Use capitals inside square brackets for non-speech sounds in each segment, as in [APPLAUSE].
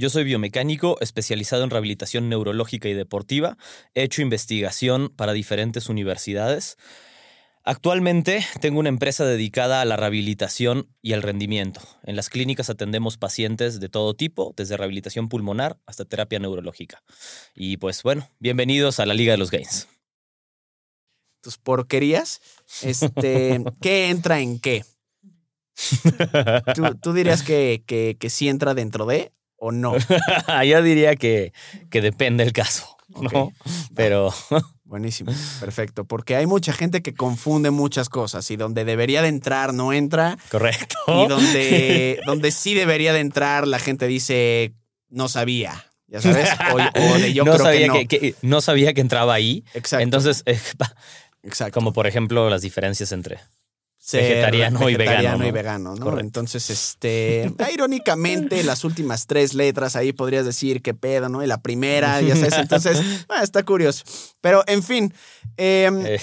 Yo soy biomecánico especializado en rehabilitación neurológica y deportiva. He hecho investigación para diferentes universidades. Actualmente tengo una empresa dedicada a la rehabilitación y al rendimiento. En las clínicas atendemos pacientes de todo tipo, desde rehabilitación pulmonar hasta terapia neurológica. Y pues bueno, bienvenidos a la Liga de los Gains. Tus porquerías, este, [LAUGHS] ¿qué entra en qué? [LAUGHS] ¿Tú, tú dirías que, que, que sí entra dentro de o no? [LAUGHS] Yo diría que, que depende el caso, ¿no? Pero [LAUGHS] Buenísimo, perfecto. Porque hay mucha gente que confunde muchas cosas y donde debería de entrar no entra correcto. y donde, [LAUGHS] donde sí debería de entrar la gente dice no sabía, ya sabes, o, o de yo no creo sabía que no. que, que- no sabía que entraba ahí. Exacto. Entonces, eh, exacto. como por ejemplo las diferencias entre Ser vegetariano y vegetariano vegano, y ¿no? vegano, ¿no? Correcto. Entonces, este, [LAUGHS] irónicamente, las últimas tres letras ahí podrías decir qué pedo, ¿no? Y la primera, ya sabes, [LAUGHS] entonces, ah, está curioso. Pero, en fin, em, eh,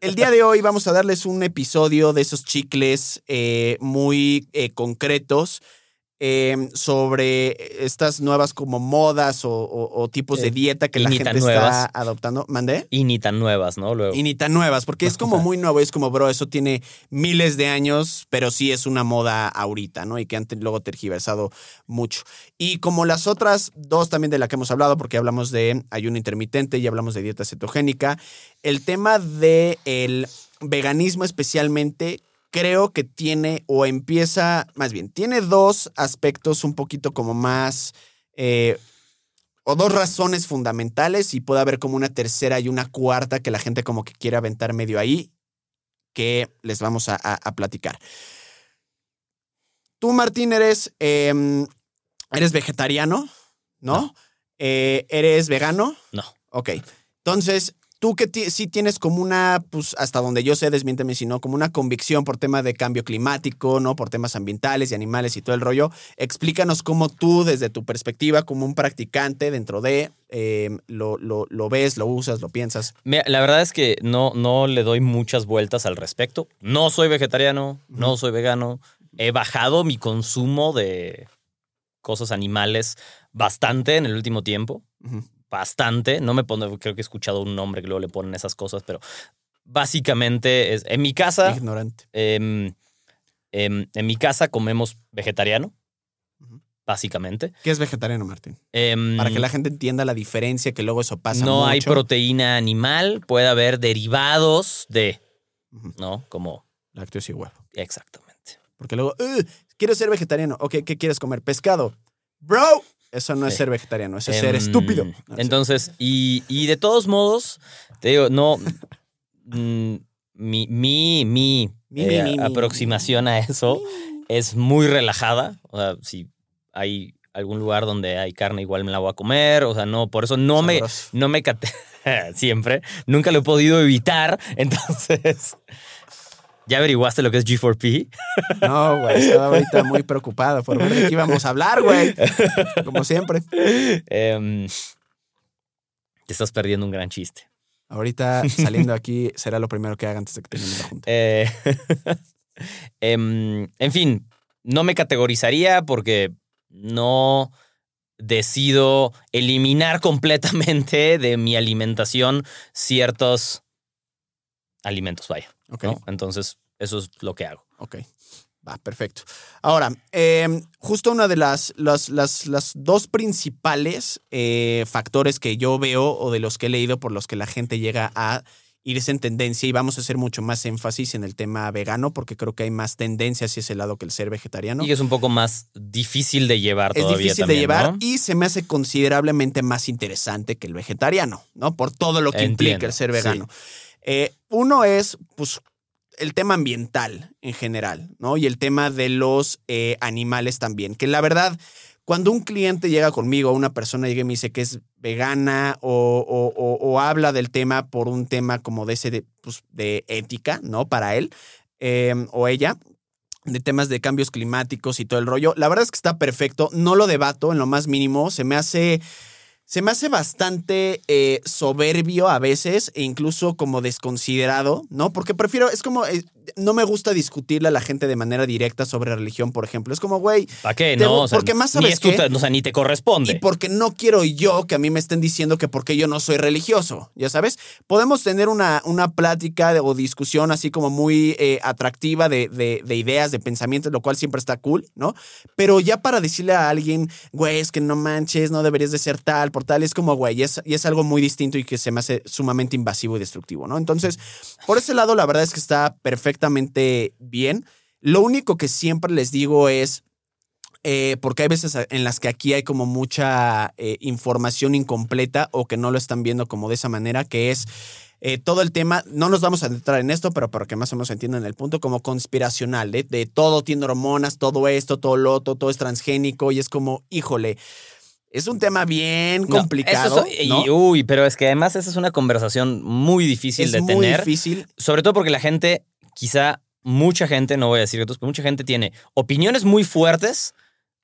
el día de hoy vamos a darles un episodio de esos chicles eh, muy eh, concretos eh, sobre estas nuevas como modas o, o- o tipos de Eh, dieta que y la gente está adoptando. ¿Mandé? y ni tan nuevas, ¿no? Luego. Y ni tan nuevas, porque es como muy nuevo, es como, bro, eso tiene miles de años, pero sí es una moda ahorita, ¿no? Y que han luego tergiversado mucho. Y como las otras dos también de la que hemos hablado, porque hablamos de ayuno intermitente y hablamos de dieta cetogénica, el tema del el veganismo especialmente creo que tiene o empieza, más bien, tiene dos aspectos un poquito como más... eh, o dos razones fundamentales y puede haber como una tercera y una cuarta que la gente como que quiere aventar medio ahí que les vamos a, a- a platicar. Tú, Martín, eres, em, eres vegetariano, ¿no? No. Eh, ¿Eres vegano? No. Ok. Entonces, tú que sí tienes como una, pues hasta donde yo sé, desmiénteme si no, como una convicción por tema de cambio climático, ¿no? Por temas ambientales y animales y todo el rollo. Explícanos cómo tú, desde tu perspectiva, como un practicante dentro de, eh, lo, lo- lo ves, lo usas, lo piensas. Mira, la verdad es que no, no le doy muchas vueltas al respecto. No soy vegetariano, no soy vegano. He bajado mi consumo de cosas animales bastante en el último tiempo. Bastante. No me pone, creo que he escuchado un nombre que luego le ponen esas cosas, pero básicamente es. En mi casa. Ignorante. em, em, en mi casa comemos vegetariano. Básicamente. ¿Qué es vegetariano, Martín? Em, Para que la gente entienda la diferencia, que luego eso pasa no hay proteína animal, puede haber derivados de. ¿no? Como Lácteos y huevo. exactamente. Porque luego, "Ugh, quiero ser vegetariano. Ok, ¿qué quieres comer? Pescado. Bro, eso no es ser vegetariano, eso es ser Em, estúpido. No. Entonces, y, y de todos modos, te digo, no. mm, mi, mi, mi, Mi, eh, mi, mi, mi. aproximación a eso es muy relajada. O sea, si hay algún lugar donde hay carne, igual me la voy a comer. O sea, no, por eso no me, no me cate- [LAUGHS] siempre. Nunca lo he podido evitar. [LAUGHS] Entonces. ¿Ya averiguaste lo que es G4P? No, güey, estaba ahorita muy preocupado por ver de qué íbamos a hablar, güey. Como siempre. Em, te estás perdiendo un gran chiste. Ahorita saliendo aquí será lo primero que haga antes de que termine la junta. Eh, [LAUGHS] em, en fin, no me categorizaría porque no decido eliminar completamente de mi alimentación ciertos alimentos, vaya. Ok, ¿no? Entonces, eso es lo que hago. ok. Va, perfecto. Ahora, eh, justo una de las, las, las, las dos principales eh, factores que yo veo o de los que he leído por los que la gente llega a irse en tendencia y vamos a hacer mucho más énfasis en el tema vegano porque creo que hay más tendencia hacia ese lado que el ser vegetariano. Y es un poco más difícil de llevar es todavía difícil también, de llevar ¿no? y se me hace considerablemente más interesante que el vegetariano, ¿no? Por todo lo que implica el ser sí. Eh, uno es, pues, el tema ambiental en general, ¿no? Y el tema de los eh, animales también, que la verdad, cuando un cliente llega conmigo, una persona llega y me dice que es vegana o, habla del tema por un tema como de ese de, pues, de ética, ¿no? Para él eh, o ella, de temas de cambios climáticos y todo el rollo, la verdad es que está perfecto, no lo debato en lo más mínimo, se me hace... Se me hace bastante eh, soberbio a veces e incluso como desconsiderado, ¿no? Porque prefiero, es como, eh, no me gusta discutirle a la gente de manera directa sobre religión, por ejemplo. Es como, güey, ¿Para qué? No, o sea, porque más ni sabes es tu qué. te- o sea, ni te corresponde. y porque no quiero yo que a mí me estén diciendo que porque yo no soy religioso, ya sabes. Podemos tener una, una plática de- o discusión así como muy eh, atractiva de, de- de ideas, de pensamientos, lo cual siempre está cool, ¿no? Pero ya para decirle a alguien, güey, es que no manches, no deberías de ser tal, por tal, es como, güey, y es, y es algo muy distinto y que se me hace sumamente invasivo y destructivo, ¿no? Entonces, por ese lado, la verdad es que está perfectamente bien. Lo único que siempre les digo es, eh, porque hay veces en las que aquí hay como mucha eh, información incompleta o que no lo están viendo como de esa manera, que es eh, todo el tema, no nos vamos a entrar en esto, pero para que más o menos entiendan el punto, como conspiracional, de, de todo tiene hormonas, todo esto, todo lo otro, todo es transgénico y es como, híjole, es un tema bien No, complicado. eso es- ¿no? y- uy, pero es que además esa es una conversación muy difícil es de muy tener. difícil. Sobre todo porque la gente, quizá mucha gente, no voy a decir que todos, pero mucha gente tiene opiniones muy fuertes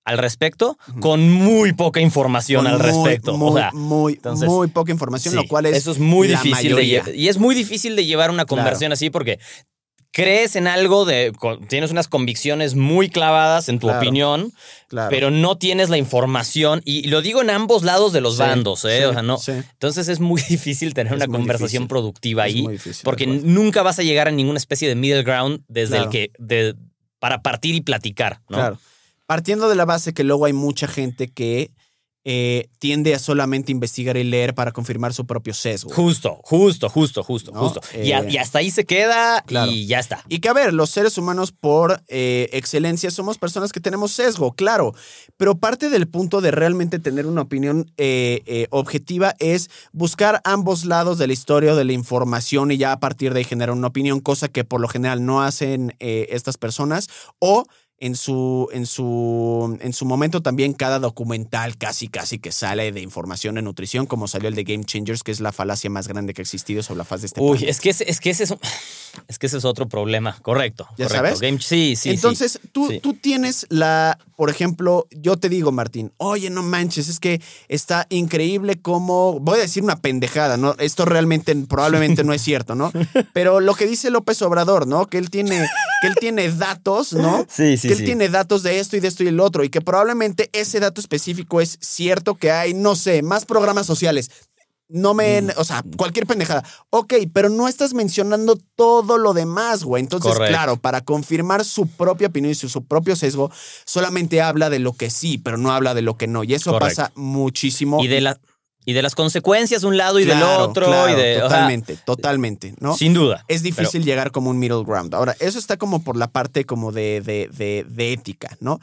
al respecto con muy poca información con al muy, respecto. Muy, o sea, muy, entonces, muy poca información, sí, lo cual es. eso es muy difícil de mayoría. lle- y es muy difícil de llevar una Claro. conversación así porque crees en algo de tienes unas convicciones muy clavadas en tu Claro. opinión, Claro. pero no tienes la información y lo digo en ambos lados de los Sí, bandos, ¿eh? sí, o sea, no. sí. Entonces es muy [LAUGHS] difícil tener Es una conversación difícil. productiva Es ahí difícil, porque nunca vas a llegar a ninguna especie de middle ground desde Claro. el que de, para partir y platicar, ¿no? Claro. Partiendo de la base que luego hay mucha gente que eh, tiende a solamente investigar y leer para confirmar su propio sesgo. Justo, justo, justo, justo, No, justo. y, a- eh, y hasta ahí se queda claro. y ya está. Y que a ver, los seres humanos por eh, excelencia somos personas que tenemos sesgo, claro, pero parte del punto de realmente tener una opinión objetiva es buscar ambos lados de la historia o de la información y ya a partir de ahí generar una opinión, cosa que por lo general no hacen estas personas o en su, en, su, en su momento también cada documental casi casi que sale de información de nutrición, como salió el de Game Changers, que es la falacia más grande que ha existido sobre la faz de este Uy, es que, ese- es que ese es, un- es que ese es otro problema. Correcto. ¿Ya correcto. sabes? Game- sí, sí. sí. Entonces, Tú, sí. tú tienes la, por ejemplo, yo te digo, Martín, oye, no manches, es que está increíble cómo, voy a decir una pendejada, ¿no? Esto realmente probablemente no es cierto, ¿no? [LAUGHS] Pero lo que dice López Obrador, ¿no? Que él tiene, que él tiene datos, ¿no? Sí, sí, que él sí. tiene datos de esto y de esto y el otro, y que probablemente ese dato específico es cierto que hay, no sé, más programas sociales. No me, Mm. o sea, cualquier pendejada. Ok, pero no estás mencionando todo lo demás, güey. Entonces, claro, para confirmar su propia opinión y su, su propio sesgo, solamente habla de lo que sí, pero no habla de lo que no. Y eso pasa muchísimo. Y de, la, y de las consecuencias de un lado y del otro. claro, y de, o sea, totalmente, totalmente, ¿no? Sin duda. es difícil llegar como un middle ground. Ahora, eso está como por la parte como de, de, de- de ética, ¿no?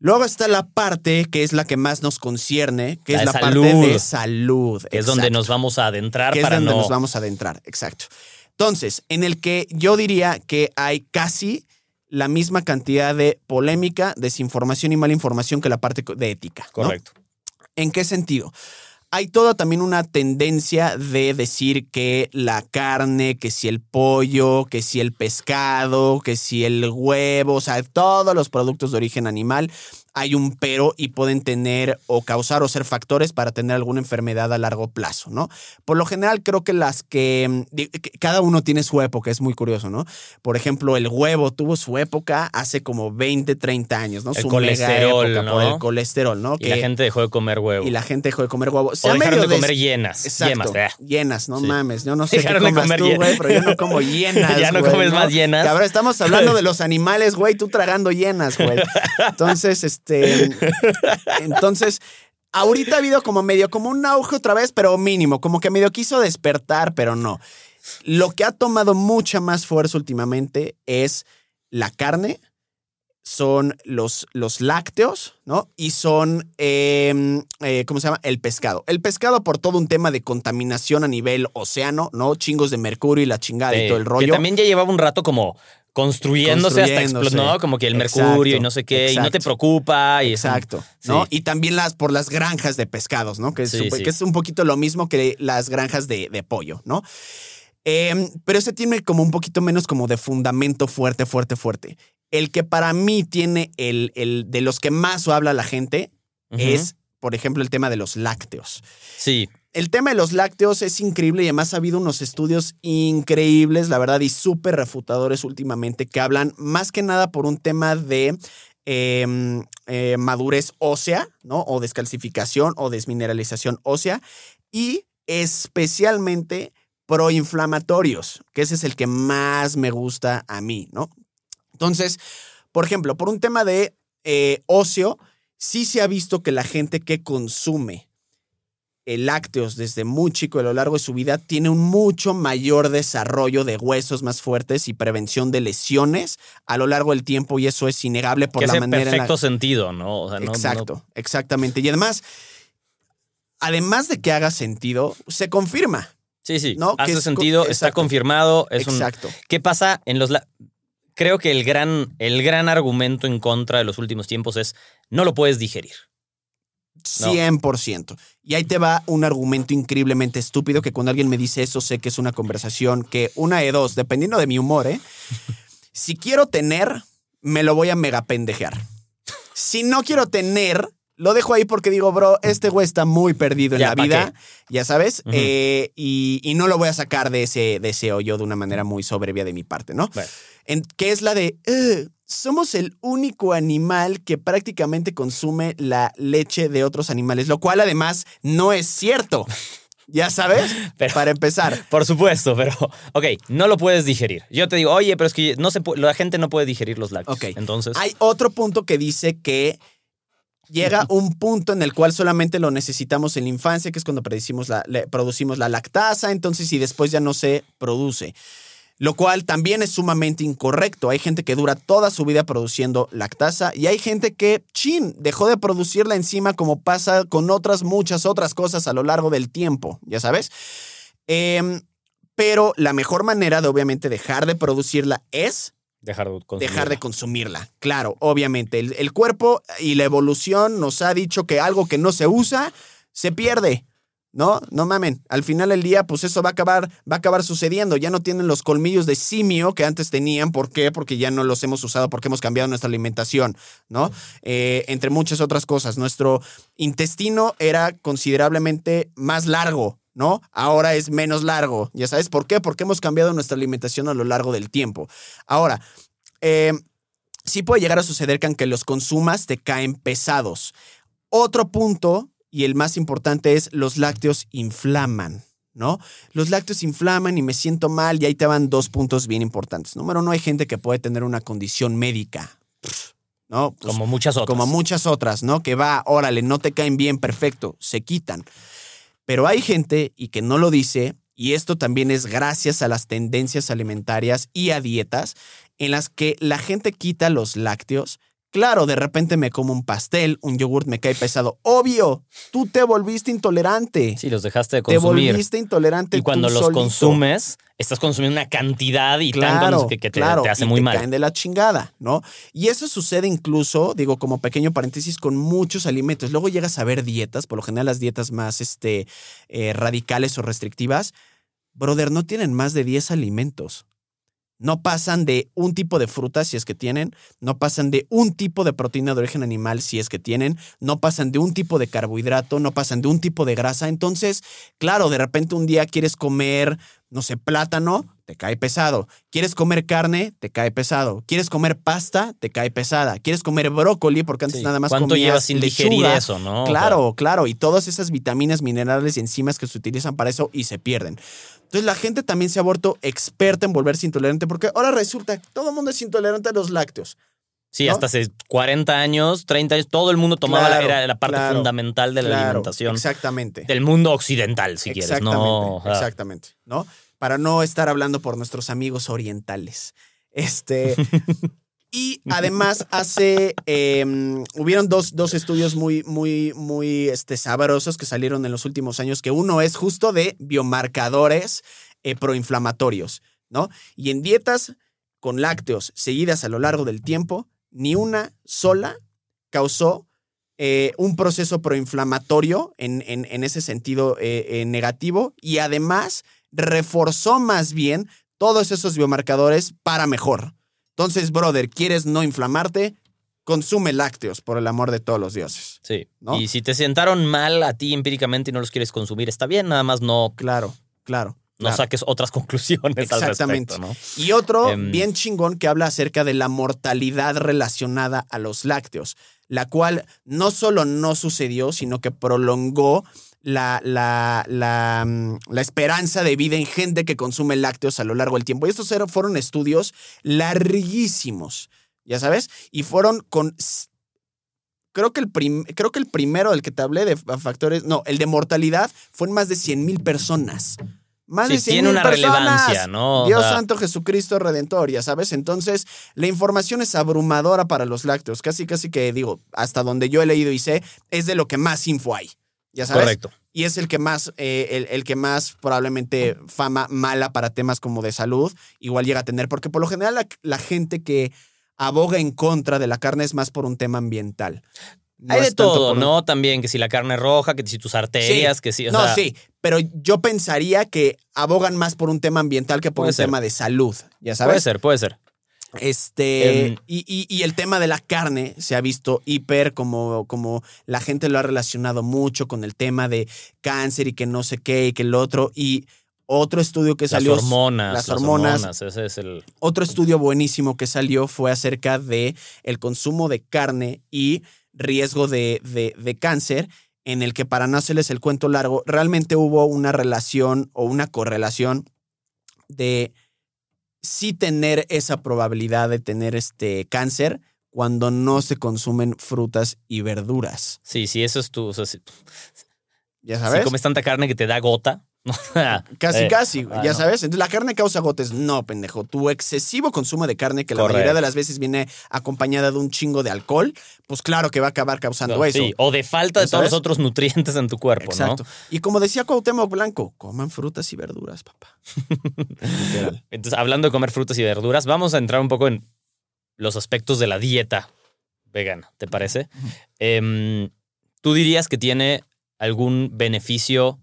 Luego está la parte que es la que más nos concierne, que La es la parte de salud. Que es donde nos vamos a adentrar que es para donde no. nos vamos a adentrar, exacto. Entonces, en el que yo diría que hay casi la misma cantidad de polémica, desinformación y mala información que la parte de ética. ¿no? Correcto. ¿En qué sentido? Hay toda también una tendencia de decir que la carne, que si el pollo, que si el pescado, que si el huevo, o sea, todos los productos de origen animal, hay un pero y pueden tener o causar o ser factores para tener alguna enfermedad a largo plazo, ¿no? Por lo general creo que las que, mm, cada uno tiene su época, es muy curioso, ¿no? Por ejemplo, el huevo tuvo su época hace como 20, 30 años, ¿no? El su colesterol, mega época ¿no? por el colesterol, ¿no? Y la gente dejó de comer huevo. y la gente dejó de comer huevo. O Sea dejaron medio de comer llenas. Exacto. Yemas, eh. Llenas, no Sí. mames. Yo no sé qué Dejaron de comas comer tú, güey, pero yo no como [LAUGHS] llenas, Ya no comes más llenas. Cabrón, estamos hablando de los [LAUGHS] animales, güey, tú tragando llenas, güey. Entonces, este... Entonces... Ahorita ha habido como medio, como un auge otra vez, pero mínimo, como que medio quiso despertar, pero no. Lo que ha tomado mucha más fuerza últimamente es la carne, son los, los lácteos, ¿no? Y son, eh, eh, ¿cómo se llama? El pescado. El pescado por todo un tema de contaminación a nivel océano, ¿no? Chingos de mercurio y la chingada y Eh, todo el Que rollo. también ya llevaba un rato como construyéndose, hasta Construyéndose. explotar, ¿no? Como que el Exacto, mercurio y no sé qué, y no te preocupa. Y Exacto, ¿no? Sí. Y también las por las granjas de pescados, ¿no? Que es, Sí, un, sí. que es un poquito lo mismo que las granjas de, de pollo, ¿no? Em, pero ese tiene como un poquito menos como de fundamento fuerte, fuerte, fuerte. El que para mí tiene el, el de los que más habla la gente es, por ejemplo, el tema de los lácteos. Sí, El tema de los lácteos es increíble y además ha habido unos estudios increíbles, la verdad, y súper refutadores últimamente que hablan más que nada por un tema de eh, eh, madurez ósea, ¿no? O descalcificación o desmineralización ósea y especialmente proinflamatorios, que ese es el que más me gusta a mí, ¿no? Entonces, por ejemplo, por un tema de eh, óseo, sí se ha visto que la gente que consume el lácteos desde muy chico a lo largo de su vida tiene un mucho mayor desarrollo de huesos más fuertes y prevención de lesiones a lo largo del tiempo y eso es innegable por que la manera en la- perfecto sentido, ¿no? O sea, no- no- Exacto, exactamente. Y además, además de que haga sentido, se confirma. sí, sí. No, que hace es sentido, está confirmado. Es un, Exacto. ¿Qué pasa en los... Creo que el gran, el gran argumento en contra de los últimos tiempos es no lo puedes digerir. No. 100%. Y ahí te va un argumento increíblemente estúpido que cuando alguien me dice eso sé que es una conversación que una de dos, dependiendo de mi humor, ¿eh? [LAUGHS] Si quiero tener, me lo voy a mega pendejear. Si no quiero tener, lo dejo ahí porque digo, bro, este güey está muy perdido en Ya, la ¿pa' vida, ya sabes, eh, y, y no lo voy a sacar de ese, de ese hoyo de una manera muy soberbia de mi parte, ¿no? Bueno. En- que es la de, "Ugh, somos el único animal que prácticamente consume la leche de otros animales, lo cual además no es cierto. Ya sabes, [LAUGHS] Pero- para empezar. Por supuesto, pero, ok, no lo puedes digerir. Yo te digo, oye, pero es que no se la gente no puede digerir los lácteos. Ok. Entonces, Hay otro punto que dice que llega un punto en el cual solamente lo necesitamos en la infancia, que es cuando producimos la, le- producimos la lactasa, entonces y después ya no se produce. Lo cual también es sumamente incorrecto. Hay gente que dura toda su vida produciendo lactasa y hay gente que, chin, dejó de producir la enzima como pasa con otras muchas otras cosas a lo largo del tiempo, ya sabes. Em, pero la mejor manera de obviamente dejar de producirla es dejar de dejar de consumirla. Claro, obviamente. El, el cuerpo y la evolución nos ha dicho que algo que no se usa se pierde. No, no mamen. Al final del día, pues eso va a acabar, va a acabar sucediendo. Ya no tienen los colmillos de simio que antes tenían. ¿Por qué? Porque ya no los hemos usado, porque hemos cambiado nuestra alimentación, ¿no? Eh, entre muchas otras cosas. Nuestro intestino era considerablemente más largo, ¿no? Ahora es menos largo. ¿Ya sabes por qué? Porque hemos cambiado nuestra alimentación a lo largo del tiempo. Ahora, eh, sí puede llegar a suceder que aunque los consumas te caen pesados. Otro punto, y el más importante, es los lácteos inflaman. ¿No? Los lácteos inflaman y me siento mal y ahí te van dos puntos bien importantes. Número uno, hay gente que puede tener una condición médica, ¿no? Pues, Como muchas otras. como muchas otras, ¿no? Que va, órale, no te caen bien, perfecto, se quitan. Pero hay gente, y que no lo dice, y esto también es gracias a las tendencias alimentarias y a dietas, en las que la gente quita los lácteos. Claro, de repente me como un pastel, un yogurt me cae pesado. Obvio, tú te volviste intolerante. Sí, los dejaste de te consumir. volviste intolerante. Y cuando tú los solito. consumes, estás consumiendo una cantidad y Claro, tanto que, que te, claro, te hace y muy te mal. caen de la chingada, ¿no? Y eso sucede incluso, digo, como pequeño paréntesis, con muchos alimentos. Luego llegas a ver dietas, por lo general las dietas más este, eh, radicales o restrictivas, brother, no tienen más de 10 alimentos. No pasan de un tipo de fruta si es que tienen, no pasan de un tipo de proteína de origen animal si es que tienen, no pasan de un tipo de carbohidrato, no pasan de un tipo de grasa. Entonces, claro, de repente un día quieres comer, no sé, plátano, te cae pesado. Quieres comer carne, te cae pesado. Quieres comer pasta, te cae pesada. Quieres comer brócoli porque antes Sí. nada más ¿Cuánto comías llevas sin digerir eso, no? O sea, Claro, claro. Y todas esas vitaminas, minerales y enzimas que se utilizan para eso y se pierden. Entonces la gente también se ha vuelto experta en volverse intolerante porque ahora resulta que todo el mundo es intolerante a los lácteos. Sí, ¿no? hasta hace 40 años, 30 años, todo el mundo tomaba la, era la parte claro, fundamental de la Claro, alimentación Exactamente. del mundo occidental, si quieres. No, exactamente, ¿no? Para no estar hablando por nuestros amigos orientales. Este. [LAUGHS] y además hace. eh, hubieron dos, dos estudios muy, muy, muy este, sabrosos que salieron en los últimos años, que uno es justo de biomarcadores eh, proinflamatorios, ¿no? Y en dietas con lácteos seguidas a lo largo del tiempo, ni una sola causó eh, un proceso proinflamatorio en, en, en ese sentido eh, eh, negativo y además reforzó más bien todos esos biomarcadores para mejor. Entonces, brother, ¿quieres no inflamarte? Consume lácteos, por el amor de todos los dioses. Sí. ¿No? Y si te sentaron mal a ti empíricamente y no los quieres consumir, está bien, nada más no, Claro, claro. no claro. saques otras [LAUGHS] conclusiones Exactamente. al respecto, ¿no? Y otro Em. bien chingón que habla acerca de la mortalidad relacionada a los lácteos, la cual no solo no sucedió, sino que prolongó la, la, la, mm, la esperanza de vida en gente que consume lácteos a lo largo del tiempo. Y estos fueron estudios larguísimos, ya sabes, y fueron con... Creo que, el prim- creo que el primero del que te hablé de fa- factores, no, el de mortalidad fue en más de 100 mil personas. Más Sí, de 100 tiene una personas. relevancia, ¿no? Dios santo Jesucristo Redentor, ya sabes. Entonces, la información es abrumadora para los lácteos. Casi, casi que digo, hasta donde yo he leído y sé, es de lo que más info hay. Ya sabes. Correcto. Y es el que más, eh, el, el que más probablemente fama mala para temas como de salud, igual llega a tener. Porque por lo general la, la gente que aboga en contra de la carne es más por un tema ambiental. No Hay de es todo, por ¿no? También que si la carne roja, que si tus arterias, que si. o no, sea, sí, pero yo pensaría que abogan más por un tema ambiental que por Puede un ser. tema de salud, ya sabes. Puede ser, puede ser. Este, Em, y, y- y el tema de la carne se ha visto hiper, como, como la gente lo ha relacionado mucho con el tema de cáncer y que no sé qué y que el otro. Y otro estudio que Las salió. hormonas. las Las hormonas. hormonas. Ese es el. Otro estudio buenísimo que salió fue acerca de el consumo de carne y riesgo de, de- de cáncer, en el que para no hacerles el cuento largo, realmente hubo una relación o una correlación de sí tener esa probabilidad de tener este cáncer cuando no se consumen frutas y verduras. Sí, sí, eso es tu. O sea, si, ¿Ya si sabes? comes tanta carne que te da gota. [LAUGHS] Casi, Eh, casi, ah, ya no. sabes. Entonces, la carne causa gotes. No, pendejo. Tu excesivo consumo de carne, que la mayoría de las veces viene acompañada de un chingo de alcohol, pues claro que va a acabar causando No, eso. sí, o de falta de ¿Ya todos los otros nutrientes en tu cuerpo, Exacto. Y como decía Cuauhtémoc Blanco, coman frutas y verduras, papá. [LAUGHS] ¿no? Entonces, hablando de comer frutas y verduras, vamos a entrar un poco en los aspectos de la dieta vegana, ¿te parece? Em, ¿Tú dirías que tiene algún beneficio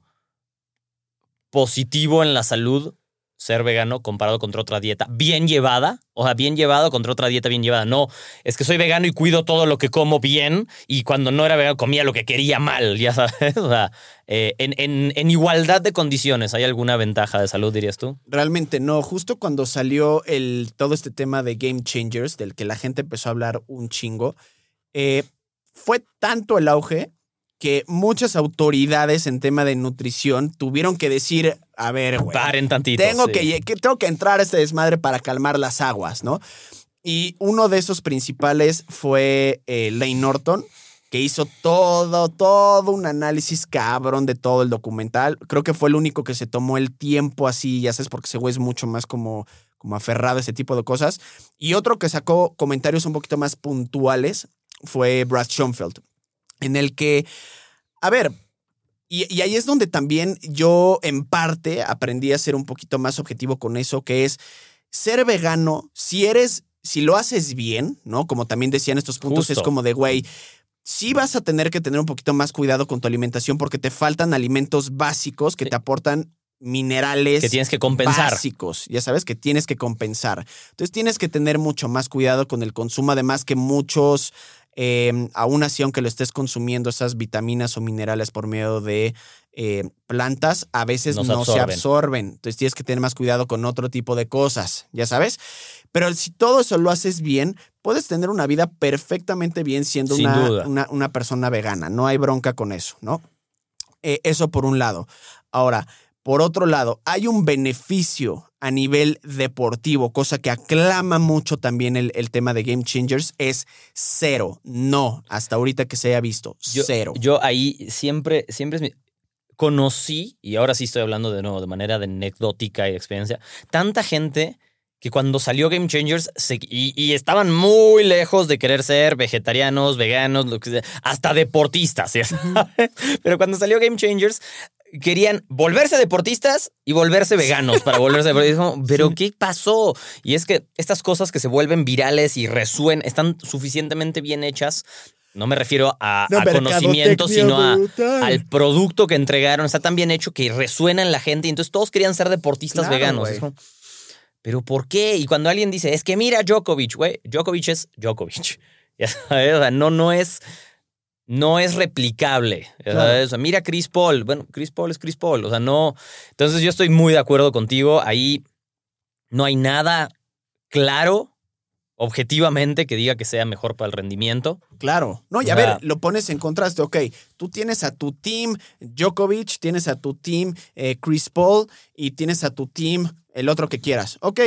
positivo en la salud ser vegano comparado contra otra dieta bien llevada? O sea, bien llevado contra otra dieta bien llevada. No, es que soy vegano y cuido todo lo que como bien y cuando no era vegano comía lo que quería mal, ya sabes. [LAUGHS] O sea, eh, en, en- igualdad de condiciones, ¿hay alguna ventaja de salud, dirías tú? Realmente no. Justo cuando salió el, todo este tema de Game Changers, del que la gente empezó a hablar un chingo, eh, fue tanto el auge que muchas autoridades en tema de nutrición tuvieron que decir, a ver, güey, Paren tantito. tengo sí. que, lle- que tengo que entrar a este desmadre para calmar las aguas, ¿no? Y uno de esos principales fue eh, Lane Norton, que hizo todo, todo un análisis cabrón de todo el documental. Creo que fue el único que se tomó el tiempo así, ya sabes, porque ese güey es mucho más como, como aferrado a ese tipo de cosas. Y otro que sacó comentarios un poquito más puntuales fue Brad Schoenfeld, en el que, a ver, y, y ahí es donde también yo en parte aprendí a ser un poquito más objetivo con eso, que es ser vegano, si eres, si lo haces bien, ¿no? Como también decían estos puntos, Justo. es como de, güey, sí vas a tener que tener un poquito más cuidado con tu alimentación porque te faltan alimentos básicos que te aportan minerales Que tienes que compensar. básicos, ya sabes que tienes que compensar. Entonces tienes que tener mucho más cuidado con el consumo, además que muchos, eh, aún así, aunque lo estés consumiendo esas vitaminas o minerales por medio de eh, plantas, a veces No no, se se absorben. Entonces tienes que tener más cuidado con otro tipo de cosas, ya sabes. Pero si todo eso lo haces bien, puedes tener una vida perfectamente bien siendo una, una, una persona vegana. No hay bronca con eso, ¿no? Eh, eso por un lado. Ahora, por otro lado, hay un beneficio a nivel deportivo, cosa que aclama mucho también el, el tema de Game Changers, es cero. No, hasta ahorita que se haya visto, Yo, cero. Yo ahí siempre, siempre es mi- conocí, y ahora sí estoy hablando de nuevo de manera de anecdótica y de experiencia, tanta gente que cuando salió Game Changers se- y, y estaban muy lejos de querer ser vegetarianos, veganos, lo que sea, hasta deportistas. [LAUGHS] Pero cuando salió Game Changers, querían volverse deportistas y volverse veganos para volverse deportistas. [LAUGHS] Pero ¿qué pasó? Y es que estas cosas que se vuelven virales y resuenan, están suficientemente bien hechas. No me refiero a, No, a conocimiento, sino a, al producto que entregaron. Está tan bien hecho que resuena en la gente y entonces todos querían ser deportistas Claro, veganos. ¿Pero por qué? Y cuando alguien dice, es que mira Djokovic, güey, Djokovic es Djokovic. [LAUGHS] Ya sabes, o sea, no, no es, no es replicable. Claro. sabes, o sea, mira Chris Paul. Bueno, Chris Paul es Chris Paul. O sea, no. Entonces yo estoy muy de acuerdo contigo. Ahí no hay nada claro, objetivamente, que diga que sea mejor para el rendimiento. Claro. No, y a ver, lo pones en contraste. Ok, tú tienes a tu team Djokovic, tienes a tu team eh, Chris Paul y tienes a tu team el otro que quieras. Ok,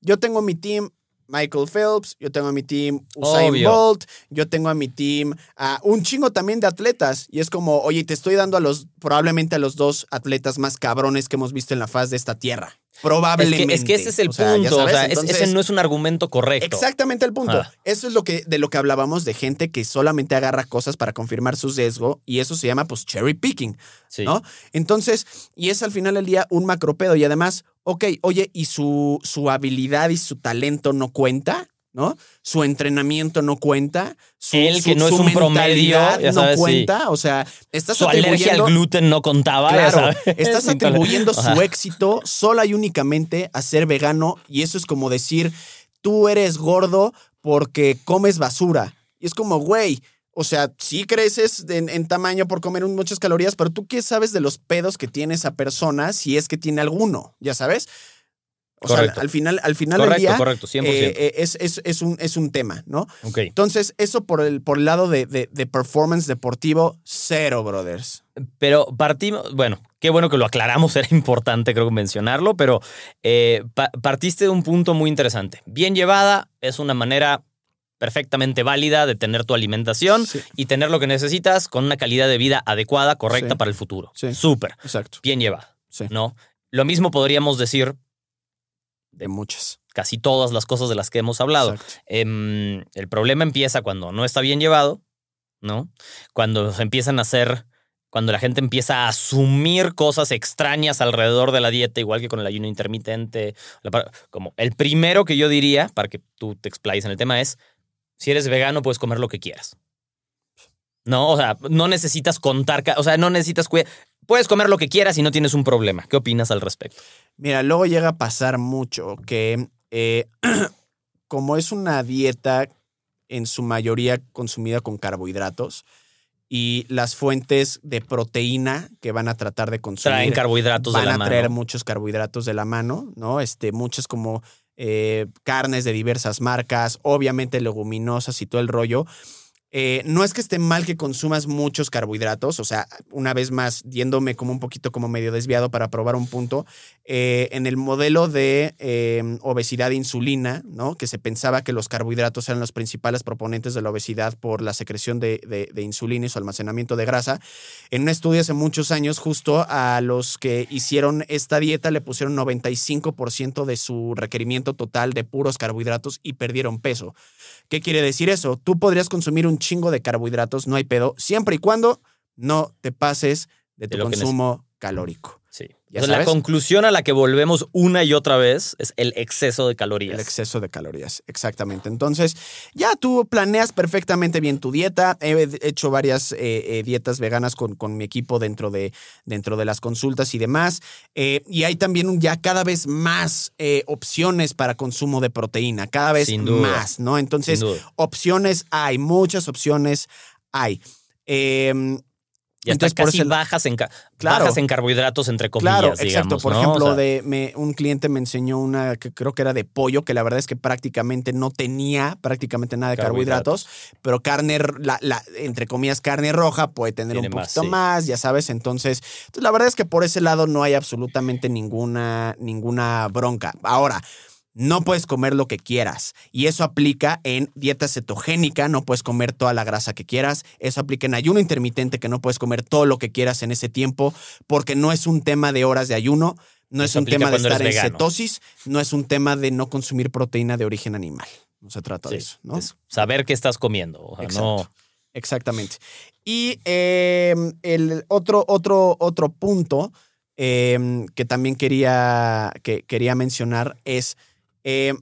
yo tengo mi team Michael Phelps, yo tengo a mi team Usain Obvio. Bolt, yo tengo a mi team a un chingo también de atletas. Y es como, oye, te estoy dando a los, probablemente a los dos atletas más cabrones que hemos visto en la faz de esta tierra. Es Probablemente. que, es que ese es el O sea, ya punto. o sea, entonces- ese no es un argumento correcto. Exactamente el punto. Ah. Eso es lo que, de lo que hablábamos de gente que solamente agarra cosas para confirmar su sesgo y eso se llama pues cherry picking, Sí. ¿no? Entonces, y es al final del día un macropedo y además, ok, oye, ¿y su, su habilidad y su talento no cuenta? ¿No? Su entrenamiento no cuenta. Su, Él, que su- no es un promedio, no sí. cuenta. O sea, estás Su alergia al atribuyendo- gluten no contaba. ya Claro, sabes. estás [LAUGHS] atribuyendo su éxito sola y únicamente a ser vegano y eso es como decir, tú eres gordo porque comes basura. Y es como, güey, o sea, sí creces en, en tamaño por comer muchas calorías, pero tú qué sabes de los pedos que tiene esa persona si es que tiene alguno, ya sabes. O Correcto. sea, al final, al final del Correcto, día correcto, 100%. eh, eh, es, es- es un, es un tema, ¿no? ok. Entonces, eso por el, por el lado de, de- de performance deportivo, cero, brothers. Pero partimos, bueno, qué bueno que lo aclaramos, [LAUGHS] era importante creo mencionarlo, pero eh, pa- partiste de un punto muy interesante. Bien llevada es una manera perfectamente válida de tener tu alimentación Sí. y tener lo que necesitas con una calidad de vida adecuada, correcta Sí. para el futuro. Sí. Súper, Exacto. bien llevada, Sí. ¿no? Lo mismo podríamos decir De muchas. casi todas las cosas de las que hemos hablado. Em, el problema empieza cuando no está bien llevado, ¿no? Cuando se empiezan a hacer, cuando la gente empieza a asumir cosas extrañas alrededor de la dieta, igual que con el ayuno intermitente. Como el primero que yo diría, para que tú te explayes en el tema, es, si eres vegano puedes comer lo que quieras. No, o sea, no necesitas contar, o sea, no necesitas cuidar. Puedes comer lo que quieras y no tienes un problema. ¿Qué opinas al respecto? Mira, luego llega a pasar mucho que eh, [CLEARS THROAT] como es una dieta en su mayoría consumida con carbohidratos y las fuentes de proteína que van a tratar de consumir Traen carbohidratos van de la a mano. traer muchos carbohidratos de la mano, ¿no? Este, muchas como eh, carnes de diversas marcas, obviamente leguminosas y todo el rollo. Eh, no es que esté mal que consumas muchos carbohidratos, o sea, una vez más, yéndome como un poquito como medio desviado para probar un punto, eh, en el modelo de eh, obesidad e insulina, ¿no? Que se pensaba que los carbohidratos eran los principales proponentes de la obesidad por la secreción de, de- de insulina y su almacenamiento de grasa. En un estudio hace muchos años, justo a los que hicieron esta dieta le pusieron 95% de su requerimiento total de puros carbohidratos y perdieron peso. ¿Qué quiere decir eso? Tú podrías consumir un chingo de carbohidratos, no hay pedo, siempre y cuando no te pases de tu De consumo calórico. Sí. ¿Ya Entonces, la conclusión a la que volvemos una y otra vez es el exceso de calorías. El exceso de calorías, exactamente. Entonces, ya tú planeas perfectamente bien tu dieta. He hecho varias eh, eh, dietas veganas con, con mi equipo dentro de, dentro de las consultas y demás. Eh, y hay también ya cada vez más eh, opciones para consumo de proteína, cada vez más, ¿no? Entonces, opciones hay, muchas opciones hay. Em, Entonces, por casi ese- bajas, en, Claro. bajas en carbohidratos, entre comillas, Claro, exacto. digamos. Por ¿no? ejemplo, O sea, de, me- un cliente me enseñó una que creo que era de pollo, que la verdad es que prácticamente no tenía prácticamente nada de carbohidratos, pero carne, r- la, la- entre comillas, carne roja puede tener un más, poquito sí. más, ya sabes. Entonces, entonces, la verdad es que por ese lado no hay absolutamente ninguna, ninguna bronca. Ahora, no puedes comer lo que quieras. Y eso aplica en dieta cetogénica, no puedes comer toda la grasa que quieras. Eso aplica en ayuno intermitente, que no puedes comer todo lo que quieras en ese tiempo, porque no es un tema de horas de ayuno, no es un tema de estar en cetosis, no es un tema de no consumir proteína de origen animal. No se trata de eso, ¿no? es saber qué estás comiendo. O sea, no. Exactamente. Y eh, el otro, otro, otro punto eh, que también quería, que quería mencionar es, eh,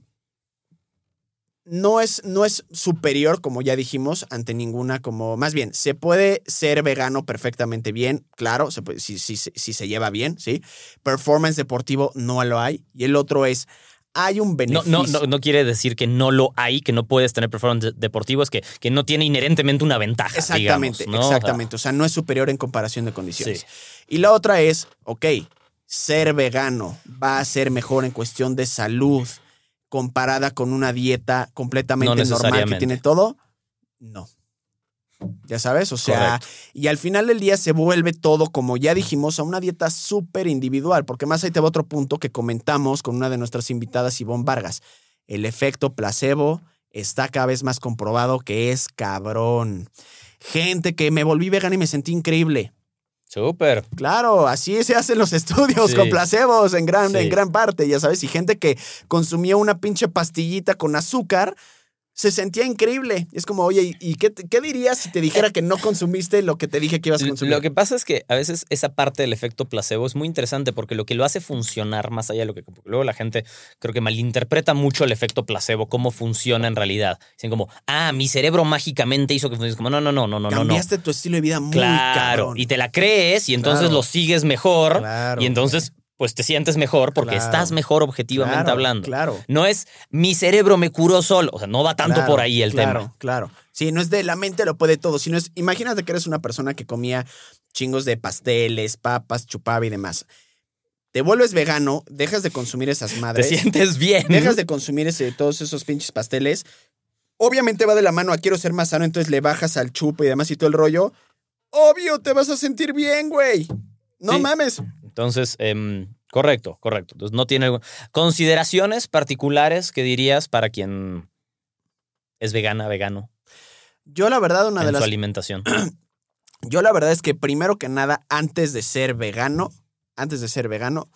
no es, no es superior, como ya dijimos, ante ninguna, como, más bien, se puede ser vegano perfectamente bien, claro, se puede- si, si- si- se lleva bien, ¿sí? Performance deportivo no lo hay. Y el otro es, hay un No, beneficio. no, no, no quiere decir que no lo hay, que no puedes tener performance deportivo, es que, que no tiene inherentemente una ventaja. Exactamente, digamos, ¿no? Exactamente. O sea, no es superior en comparación de condiciones. Sí. Y la otra es, ok, ser vegano va a ser mejor en cuestión de salud comparada con una dieta completamente No normal que tiene todo. No. Ya sabes, o sea, Correcto. y al final del día se vuelve todo, como ya dijimos, a una dieta súper individual, porque más ahí te va otro punto que comentamos con una de nuestras invitadas, Ivonne Vargas. El efecto placebo está cada vez más comprobado que es cabrón. Gente que me volví vegana y me sentí increíble. Súper. Claro, así se hacen los [LAUGHS] estudios Sí. con placebos en gran, Sí. en gran parte, ya sabes. Y gente que consumía una pinche pastillita con azúcar se sentía increíble. Es como, oye, ¿y qué, qué dirías si te dijera que no consumiste lo que te dije que ibas a consumir? Lo que pasa es que a veces esa parte del efecto placebo es muy interesante porque lo que lo hace funcionar más allá de lo que luego la gente creo que malinterpreta mucho el efecto placebo, cómo funciona en realidad. Dicen como, ah, mi cerebro mágicamente hizo que funcione. Como, no, no, no, no, no, no, no. Cambiaste tu estilo de vida muy Claro. cabrón. Y te la crees y entonces Claro. lo sigues mejor. Claro, y entonces, pues te sientes mejor porque Claro. estás mejor objetivamente Claro, hablando. Claro. No es mi cerebro me curó solo. O sea, no va tanto Claro, por ahí el tema. Claro, Sí, no es de la mente lo puede todo, sino es, imagínate que eres una persona que comía chingos de pasteles, papas, chupaba y demás. Te vuelves vegano, dejas de consumir esas Te madres. sientes bien. dejas de consumir ese, todos esos pinches pasteles. Obviamente va de la mano a quiero ser más sano, entonces le bajas al chupo y demás y todo el rollo. Obvio, te vas a sentir bien, güey. No Sí. mames. Entonces, em, correcto, correcto. Entonces, no tiene consideraciones particulares que dirías para quien es vegana, vegano Yo la verdad, una en de su las alimentación. [CLEARS THROAT] Yo la verdad es que primero que nada, antes de ser vegano, antes de ser vegano,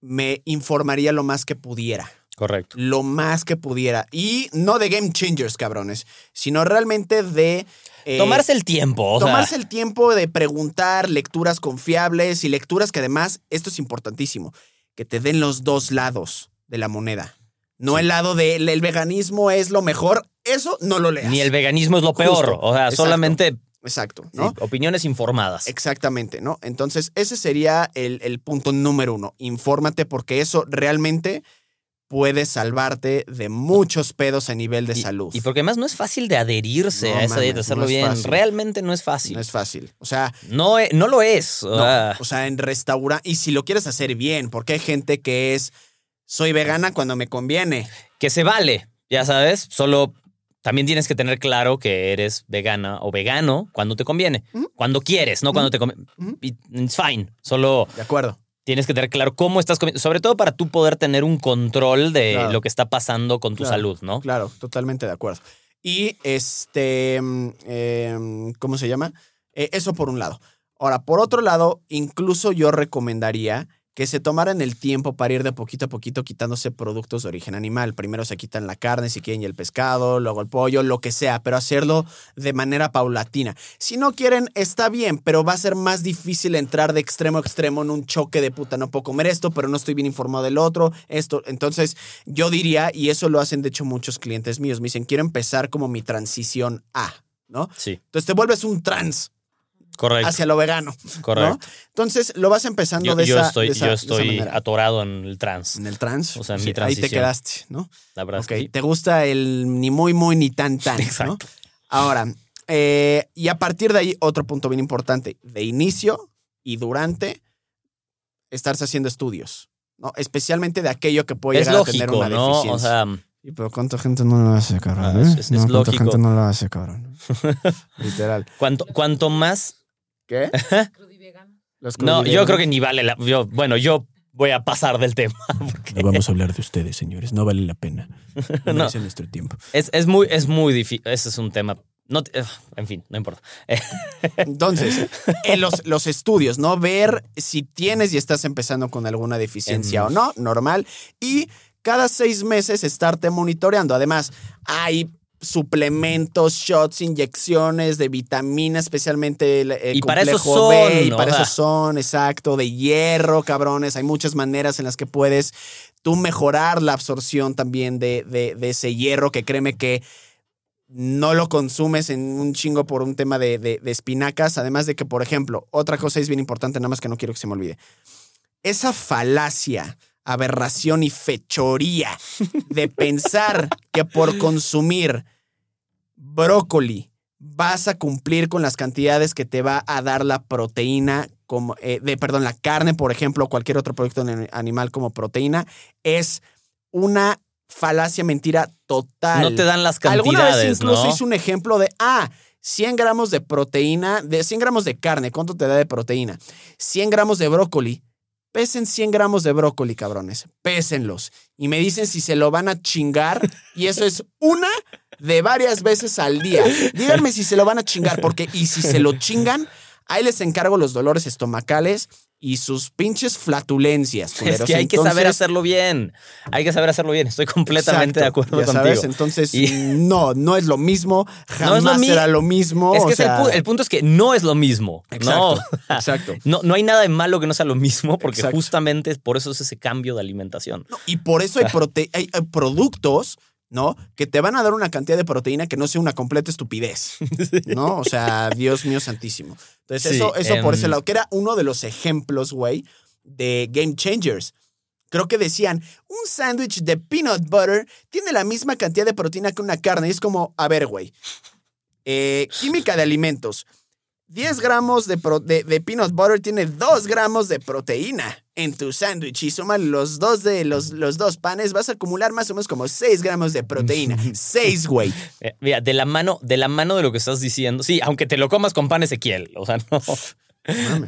me informaría lo más que pudiera. Correcto. Lo más que pudiera. Y no de game changers, cabrones, sino realmente de... eh, Tomarse el tiempo. O sea, tomarse el tiempo de preguntar lecturas confiables y lecturas que además, esto es importantísimo, que te den los dos lados de la moneda. No Sí. el lado del el veganismo es lo mejor, eso no lo leas. ni el veganismo es lo peor. O sea, exacto. solamente Exacto, sí, ¿no? opiniones informadas. Exactamente, ¿no? Entonces, ese sería el, el punto número uno. Infórmate porque eso realmente puede salvarte de muchos pedos a nivel de Y- salud. Y porque además no es fácil de adherirse No a esa dieta, hacerlo no es bien. fácil. Realmente no es fácil. no es fácil. O sea, No, e- no lo es. o no, sea, o sea, en restaurante, y si lo quieres hacer bien, porque hay gente que es, soy vegana cuando me conviene. que se vale, ya sabes. Solo también tienes que tener claro que eres vegana o vegano cuando te conviene. Cuando quieres, no cuando te conviene. Ujú. It's fine. Solo De acuerdo. Tienes que tener claro cómo estás comiendo. Sobre todo para tú poder tener un control de Claro. lo que está pasando con tu Claro, salud, ¿no? Claro, totalmente de acuerdo. Y este, mm, em, ¿cómo se llama? Eh, eso por un lado. Ahora, por otro lado, incluso yo recomendaría que se tomaran el tiempo para ir de poquito a poquito quitándose productos de origen animal. Primero se quitan la carne, si quieren, y el pescado, luego el pollo, lo que sea, pero hacerlo de manera paulatina. Si no quieren, está bien, pero va a ser más difícil entrar de extremo a extremo en un choque de puta, no puedo comer esto, pero no estoy bien informado del otro, esto. Entonces, yo diría, y eso lo hacen de hecho muchos clientes míos, me dicen, quiero empezar como mi transición a, ¿no? Sí, Entonces te vuelves un trans correcto. hacia lo vegano. correcto. ¿no? Entonces lo vas empezando Yo, de, yo esa, estoy, de esa- yo de esa estoy atorado en el trans. En el trans. O sea, en mi ahí te transición. quedaste, ¿no? La verdad Ok, es que te gusta el ni muy, muy, ni tan, tan. ¿no? Exacto. Ahora, eh, y a partir de ahí, otro punto bien importante. De inicio y durante, estarse haciendo estudios, ¿no? Especialmente de aquello que puede es llegar a tener lógico, una ¿no? deficiencia. O sea, Sí, pero ¿cuánta gente no lo hace, cabrón? Ah, eh? es- es No, ¿Cuánta lógico. gente no lo hace, cabrón? [LAUGHS] Literal. cuanto, cuanto más. ¿Qué? Los No, yo creo que ni vale la. Yo, bueno, yo voy a pasar del tema. [LAUGHS] porque No vamos a hablar de ustedes, señores. No vale la pena. [LAUGHS] No, No. merecen nuestro tiempo. Es, es muy, es muy difícil. Ese es un tema. No, te- en fin, no importa. [LAUGHS] Entonces, en los, los estudios, ¿no? Ver si tienes y estás empezando con alguna deficiencia o no, normal. Y cada seis meses estarte monitoreando. Además, hay suplementos, shots, inyecciones de vitaminas, especialmente el, el Y para eso complejo B, son, y para o eso son, exacto, de hierro, cabrones. Hay muchas maneras en las que puedes tú mejorar la absorción también de, de- de ese hierro, que créeme que no lo consumes en un chingo por un tema de, de- de espinacas. Además de que, por ejemplo, otra cosa es bien importante, nada más que no quiero que se me olvide. Esa falacia, aberración y fechoría de pensar que por consumir brócoli vas a cumplir con las cantidades que te va a dar la proteína, como, eh, de, perdón, la carne, por ejemplo, o cualquier otro producto ani- animal como proteína, es una falacia, mentira total. No te dan las Alguna vez cantidades, incluso ¿no? hice un ejemplo de, ah, 100 gramos de proteína, de 100 gramos de carne, ¿cuánto te da de proteína? 100 gramos de brócoli. Pesen 100 gramos de brócoli, cabrones. Pésenlos. Y me dicen si se lo van a chingar. Y eso es una de varias veces al día. Díganme si se lo van a chingar, porque y si se lo chingan, ahí les encargo los dolores estomacales y sus pinches flatulencias. [LAUGHS] Es culeros. que hay que saber hacerlo bien. Hay que saber hacerlo bien. Estoy completamente de acuerdo ya contigo. sabes, entonces Y- [LAUGHS] no, no es lo mismo, jamás [LAUGHS] No es lo mi- será lo mismo. es o que es el sea, pu- el, punto es que no es lo mismo. Exacto, No. exacto. No, no hay nada de malo que no sea lo mismo, porque Exacto. justamente por eso es ese cambio de alimentación. No, y por eso hay, hay productos, ¿no? Que te van a dar una cantidad de proteína que no sea una completa estupidez, ¿no? O sea, [LAUGHS] Dios mío santísimo. Entonces, Sí, eso, eso por em, ese lado, que era uno de los ejemplos, güey, de Game Changers. Creo que decían, un sándwich de peanut butter tiene la misma cantidad de proteína que una carne. Y es como, a ver, güey, eh, química de alimentos. 10 gramos de, pro- de- de peanut butter tiene 2 gramos de proteína en tu sándwich y suma los dos de los, los dos panes, vas a acumular más o menos como 6 gramos de proteína. [LAUGHS] 6, güey. Eh, Mira, de la mano, de la mano de lo que estás diciendo, sí, aunque te lo comas con pan Ezequiel, o sea, no.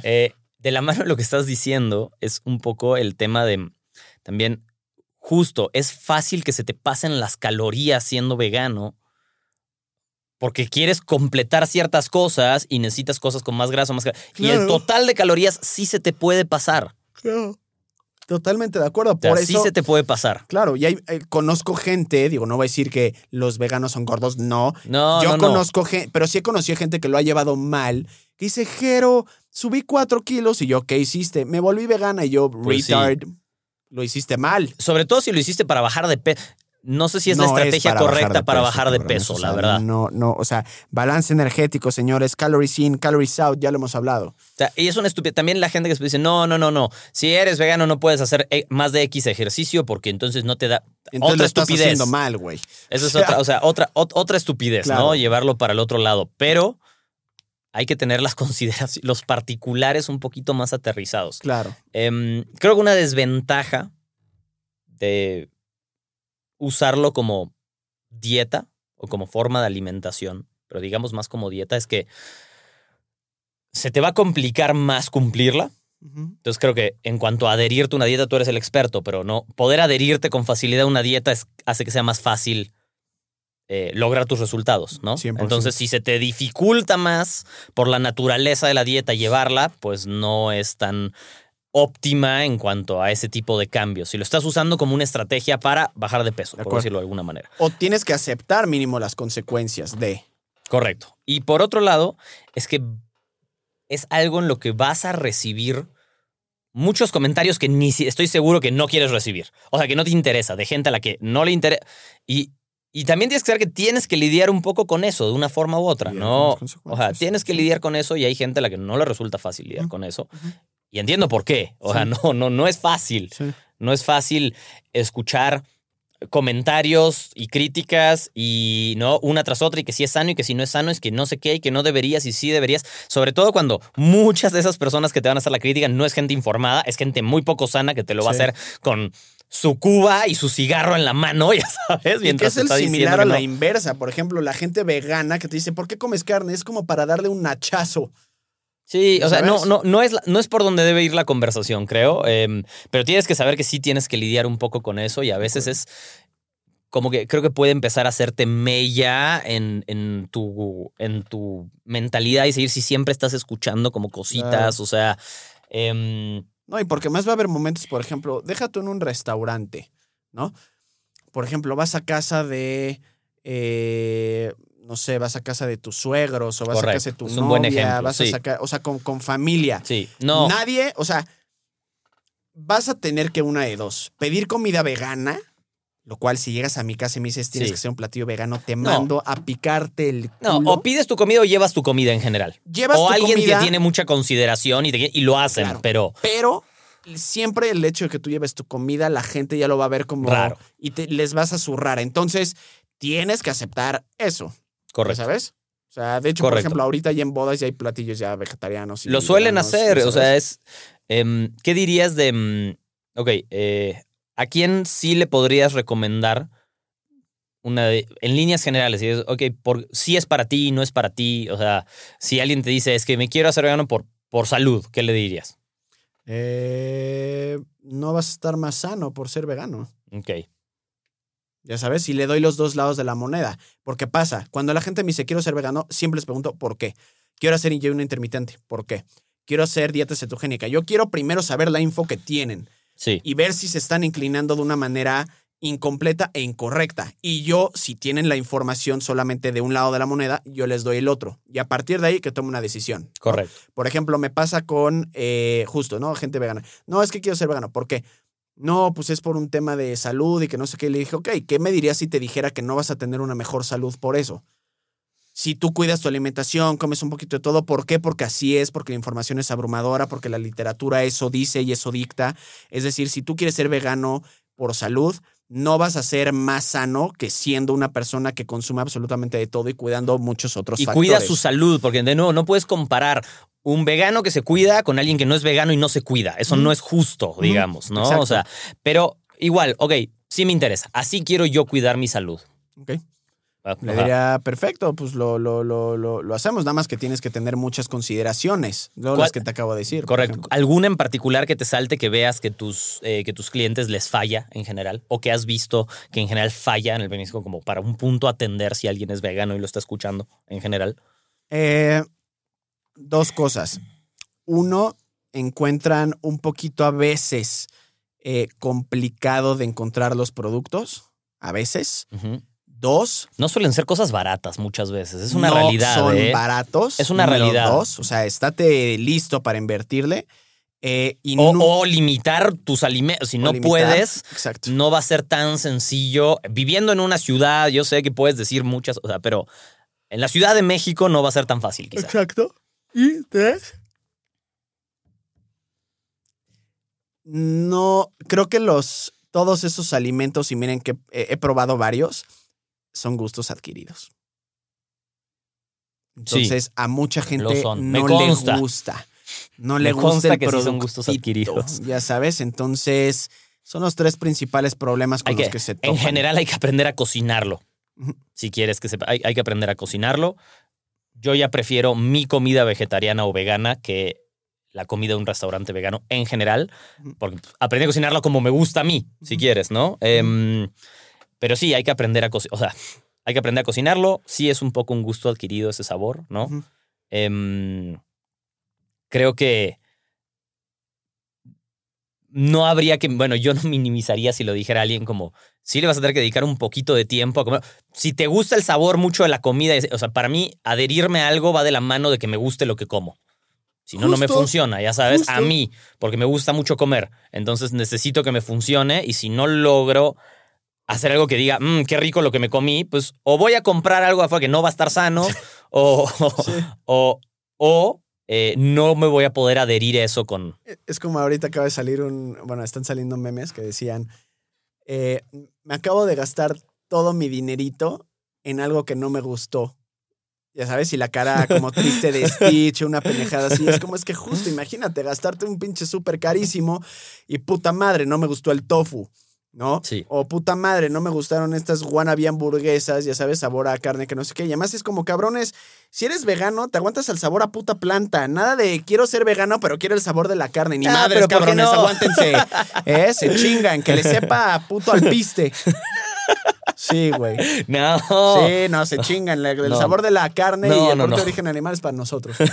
Eh, de la mano de lo que estás diciendo es un poco el tema de también justo, es fácil que se te pasen las calorías siendo vegano porque quieres completar ciertas cosas y necesitas cosas con más grasa, más y el Claro. total de calorías sí se te puede pasar. Totalmente de acuerdo. O sea, Por sí eso, se te puede pasar. claro, y hay- eh, conozco gente, digo, no voy a decir que los veganos son gordos, no. No, Yo no, no. conozco gente, pero sí he conocido gente que lo ha llevado mal. Que dice, Jero, subí 4 kilos. Y yo, ¿qué hiciste? Me volví vegana. Y yo, Pues sí. retard, lo hiciste mal. Sobre todo si lo hiciste para bajar de peso. No sé si es la estrategia para correcta para peso, bajar de peso, o sea, la verdad. No, no, o sea, balance energético, señores. Calories in, calories out, ya lo hemos hablado. O sea, y es una estupidez. También la gente que se dice, no, no, no, no. Si eres vegano no puedes hacer eh, más de X ejercicio porque entonces no te da Entonces otra lo estás estupidez. haciendo mal, güey. Eso es [LAUGHS] otra, o sea, otra, ot- otra estupidez, ¿no? Llevarlo para el otro lado. Pero hay que tener las [LAUGHS] consideraciones, los particulares un poquito más aterrizados. Claro. Em, creo que una desventaja de usarlo como dieta o como forma de alimentación, pero digamos más como dieta, es que se te va a complicar más cumplirla. Entonces creo que en cuanto a adherirte a una dieta, tú eres el experto, pero no poder adherirte con facilidad a una dieta es- hace que sea más fácil eh, lograr tus resultados, ¿no? 100%. Entonces, si se te dificulta más por la naturaleza de la dieta llevarla, pues no es tan óptima en cuanto a ese tipo de cambios. Si lo estás usando como una estrategia para bajar de peso, De por decirlo de alguna manera. O tienes que aceptar mínimo las consecuencias de. Correcto. Y por otro lado, es que es algo en lo que vas a recibir muchos comentarios que ni si- estoy seguro que no quieres recibir. O sea, que no te interesa, de gente a la que no le interesa. Y, y también tienes que saber que tienes que lidiar un poco con eso, de una forma u otra, ¿no? O sea, tienes que lidiar con eso y hay gente a la que no le resulta fácil lidiar con eso. Y entiendo por qué. O sea, Sí. [LAUGHS] no, no, no es fácil. Sí. No es fácil escuchar comentarios y críticas y no una tras otra y que si es sano y que si no es sano es que no sé qué y que no deberías y sí deberías, sobre todo cuando muchas de esas personas que te van a hacer la crítica no es gente informada, es gente muy poco sana que te lo va a Sí. hacer con su cuba y su cigarro en la mano, [LAUGHS] ya sabes, Y que mientras es te está similar a la no. inversa. Por ejemplo, la gente vegana que te dice, ¿por qué comes carne? Es como para darle un hachazo. Sí, o sea, no, no, no, es, no es por donde debe ir la conversación, creo. em, pero tienes que saber que sí tienes que lidiar un poco con eso y a veces es como que creo que puede empezar a hacerte mella en, en, tu, en tu mentalidad y seguir si siempre estás escuchando como cositas, Claro. o sea... em, No, y porque más va a haber momentos, por ejemplo, déjate en un restaurante, ¿no? Por ejemplo, vas a casa de eh, no sé, vas a casa de tus suegros o vas Correcto. a casa de tu Es novia, un buen ejemplo, vas sí. a sacar, o sea, con, con familia. Sí, no. Nadie, o sea, vas a tener que una de dos, pedir comida vegana, lo cual si llegas a mi casa y me dices tienes Sí. que hacer un platillo vegano, te mando a picarte el No, o pides tu comida o llevas tu comida en general. Llevas o tu alguien comida, que tiene mucha consideración y, te- y lo hacen, Claro. pero pero siempre el hecho de que tú lleves tu comida, la gente ya lo va a ver como Raro. y te- les vas a zurrar. Entonces, tienes que aceptar eso. Correcto. ¿Sabes? O sea, de hecho, por ejemplo, ahorita ya en bodas ya hay platillos ya vegetarianos. y Lo suelen hacer, ¿ya o sea, es... em, ¿Qué dirías de... mm, ok, eh, ¿a quién sí le podrías recomendar una de- en líneas generales? Es, ok, por, si es para ti, no es para ti, o sea, si alguien te dice, es que me quiero hacer vegano por, por salud, ¿qué le dirías? Eh, no vas a estar más sano por ser vegano. Ok, Ya sabes, y le doy los dos lados de la moneda. Porque pasa, cuando la gente me dice quiero ser vegano, siempre les pregunto ¿por qué? Quiero hacer ayuno intermitente, ¿por qué? Quiero hacer dieta cetogénica. Yo quiero primero saber la info que tienen sí, y ver si se están inclinando de una manera incompleta e incorrecta. Y yo, si tienen la información solamente de un lado de la moneda, yo les doy el otro. Y a partir de ahí que tome una decisión. correcto. Por ejemplo, me pasa con, eh, justo, ¿no? Gente vegana. No, es que quiero ser vegano. ¿Por qué? No, pues es por un tema de salud y que no sé qué. Y le dije, ok, ¿qué me dirías si te dijera que no vas a tener una mejor salud por eso? Si tú cuidas tu alimentación, comes un poquito de todo, ¿por qué? Porque así es, porque la información es abrumadora, porque la literatura eso dice y eso dicta. Es decir, si tú quieres ser vegano por salud, no vas a ser más sano que siendo una persona que consume absolutamente de todo y cuidando muchos otros Y factores. cuida su salud, porque de nuevo, no puedes comparar un vegano que se cuida con alguien que no es vegano y no se cuida. Eso no es justo, digamos, ¿no? exacto. O sea, pero igual, ok, sí me interesa. Así quiero yo cuidar mi salud. Ok. Le diría, perfecto, pues lo, lo, lo, lo, lo hacemos, nada más que tienes que tener muchas consideraciones, no ¿Cuál- las que te acabo de decir. Correcto. ¿Alguna en particular que te salte que veas que tus, eh, que tus clientes les falla en general? ¿O que has visto que en general falla en el veganismo como para un punto atender si alguien es vegano y lo está escuchando en general? Eh, dos cosas. Uno, encuentran un poquito a veces eh, complicado de encontrar los productos, a veces. Dos, No suelen ser cosas baratas muchas veces. Es una no realidad. son ¿eh? baratos. Es una realidad. Dos, o sea, estate listo para invertirle. eh, y O, no- o limitar tus alimentos. Si no limitar. puedes, Exacto. no va a ser tan sencillo. Viviendo en una ciudad, yo sé que puedes decir muchas, o sea, pero en la Ciudad de México no va a ser tan fácil, quizás. Exacto. Y tres. No, creo que los todos esos alimentos, y miren que he, he probado varios, son gustos adquiridos. Entonces, a mucha gente no le gusta. No Me le gusta el que sí son gustos adquiridos. Ya sabes, entonces son los tres principales problemas con Hay los que- que se topan. En general hay que aprender a cocinarlo. Si quieres que sepa, hay, hay que aprender a cocinarlo. Yo ya prefiero mi comida vegetariana o vegana que la comida de un restaurante vegano en general, porque aprendí a cocinarlo como me gusta a mí, si quieres, ¿no? Em, pero sí, hay que aprender a cocinar, o sea, hay que aprender a cocinarlo. Sí es un poco un gusto adquirido ese sabor, ¿no? Em, creo que no habría que, bueno, yo no [LAUGHS] minimizaría si lo dijera alguien como, sí le vas a tener que dedicar un poquito de tiempo a comer. Si te gusta el sabor mucho de la comida, o sea, para mí adherirme a algo va de la mano de que me guste lo que como. Si no, no me funciona, ya sabes, a mí, porque me gusta mucho comer. Entonces necesito que me funcione y si no logro hacer algo que diga, mmm, qué rico lo que me comí, pues o voy a comprar algo afuera que no va a estar sano o, o, o eh, no me voy a poder adherir a eso con... Es como ahorita acaba de salir un. Bueno, están saliendo memes que decían: eh, Me acabo de gastar todo mi dinerito en algo que no me gustó. Ya sabes, y la cara como triste de [LAUGHS] Stitch, una pendejada así. Es como es que justo, imagínate, gastarte un pinche súper carísimo y puta madre, no me gustó el tofu. ¿No? Sí. O puta madre, no me gustaron estas wannabe hamburguesas, ya sabes, sabor a carne que no sé qué. Y además es como cabrones, si eres vegano, te aguantas el sabor a puta planta. Nada de quiero ser vegano, pero quiero el sabor de la carne. Ni Ah, madres, pero ¿por qué cabrones, no? aguántense. [LAUGHS] ¿Eh? Se chingan, que le sepa a puto al piste. Sí, güey. [LAUGHS] No. Sí, no, se chingan. El No. sabor de la carne No, y el de origen animal es para nosotros. [LAUGHS]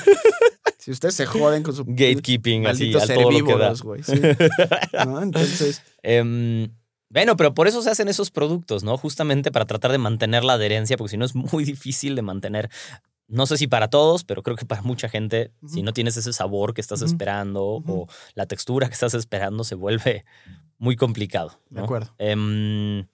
Si ustedes se joden con su Gatekeeping, así, malditos a todo lo que da. güey. sí. ¿No? Entonces, Em, Bueno, pero por eso se hacen esos productos, ¿no? Justamente para tratar de mantener la adherencia, porque si no es muy difícil de mantener. No sé si para todos, pero creo que para mucha gente, si no tienes ese sabor que estás esperando o la textura que estás esperando, se vuelve muy complicado. De acuerdo. Em,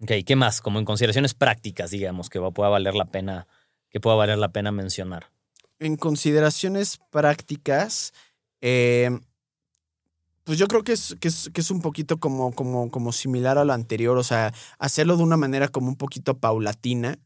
ok, ¿qué más? Como en consideraciones prácticas, digamos, que pueda valer la pena, que pueda valer la pena mencionar. En consideraciones prácticas, eh, pues yo creo que es, que es, que es un poquito como, como, como similar a lo anterior, o sea, hacerlo de una manera como un poquito paulatina.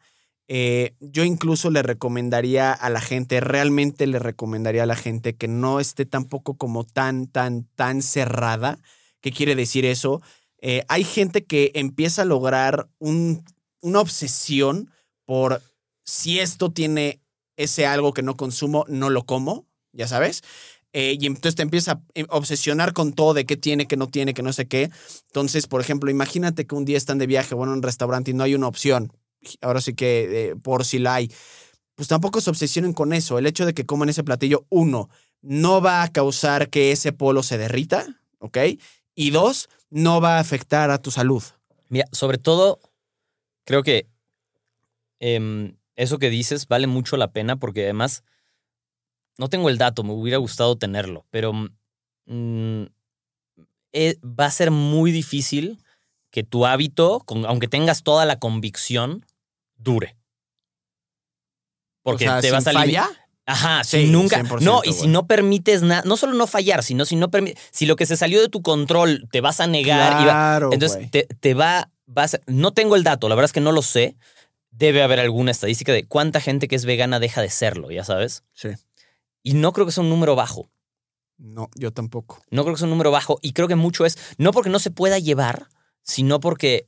Eh, yo incluso le recomendaría a la gente, realmente le recomendaría a la gente que no esté tampoco como tan, tan, tan cerrada. ¿Qué quiere decir eso? Eh, hay gente que empieza a lograr un- una obsesión por si esto tiene ese algo que no consumo, no lo como, ya sabes. Eh, y entonces te empieza a eh, obsesionar con todo de qué tiene, qué no tiene, que no sé qué. Entonces, por ejemplo, imagínate que un día están de viaje, bueno, en un restaurante y no hay una opción. Ahora sí que eh, por si la hay. Pues tampoco se obsesionen con eso. El hecho de que coman ese platillo, uno, no va a causar que ese polo se derrita, ¿ok? Y dos, no va a afectar a tu salud. Mira, sobre todo, creo que em, eso que dices vale mucho la pena porque además no tengo el dato, me hubiera gustado tenerlo, pero mm, eh, va a ser muy difícil que tu hábito, con- aunque tengas toda la convicción, dure. Porque o sea, te vas a falla, Ajá, Sí, si nunca. 100%, No, y si no permites nada, no solo no fallar, sino si no permites. Si lo que se salió de tu control te vas a negar. y va- Claro, entonces güey. te, te va. Vas, a- no tengo el dato, la verdad es que no lo sé. Debe haber alguna estadística de cuánta gente que es vegana deja de serlo, ya sabes. Sí. Y no creo que sea un número bajo. No, yo tampoco. No creo que sea un número bajo. Y creo que mucho es, no porque no se pueda llevar, sino porque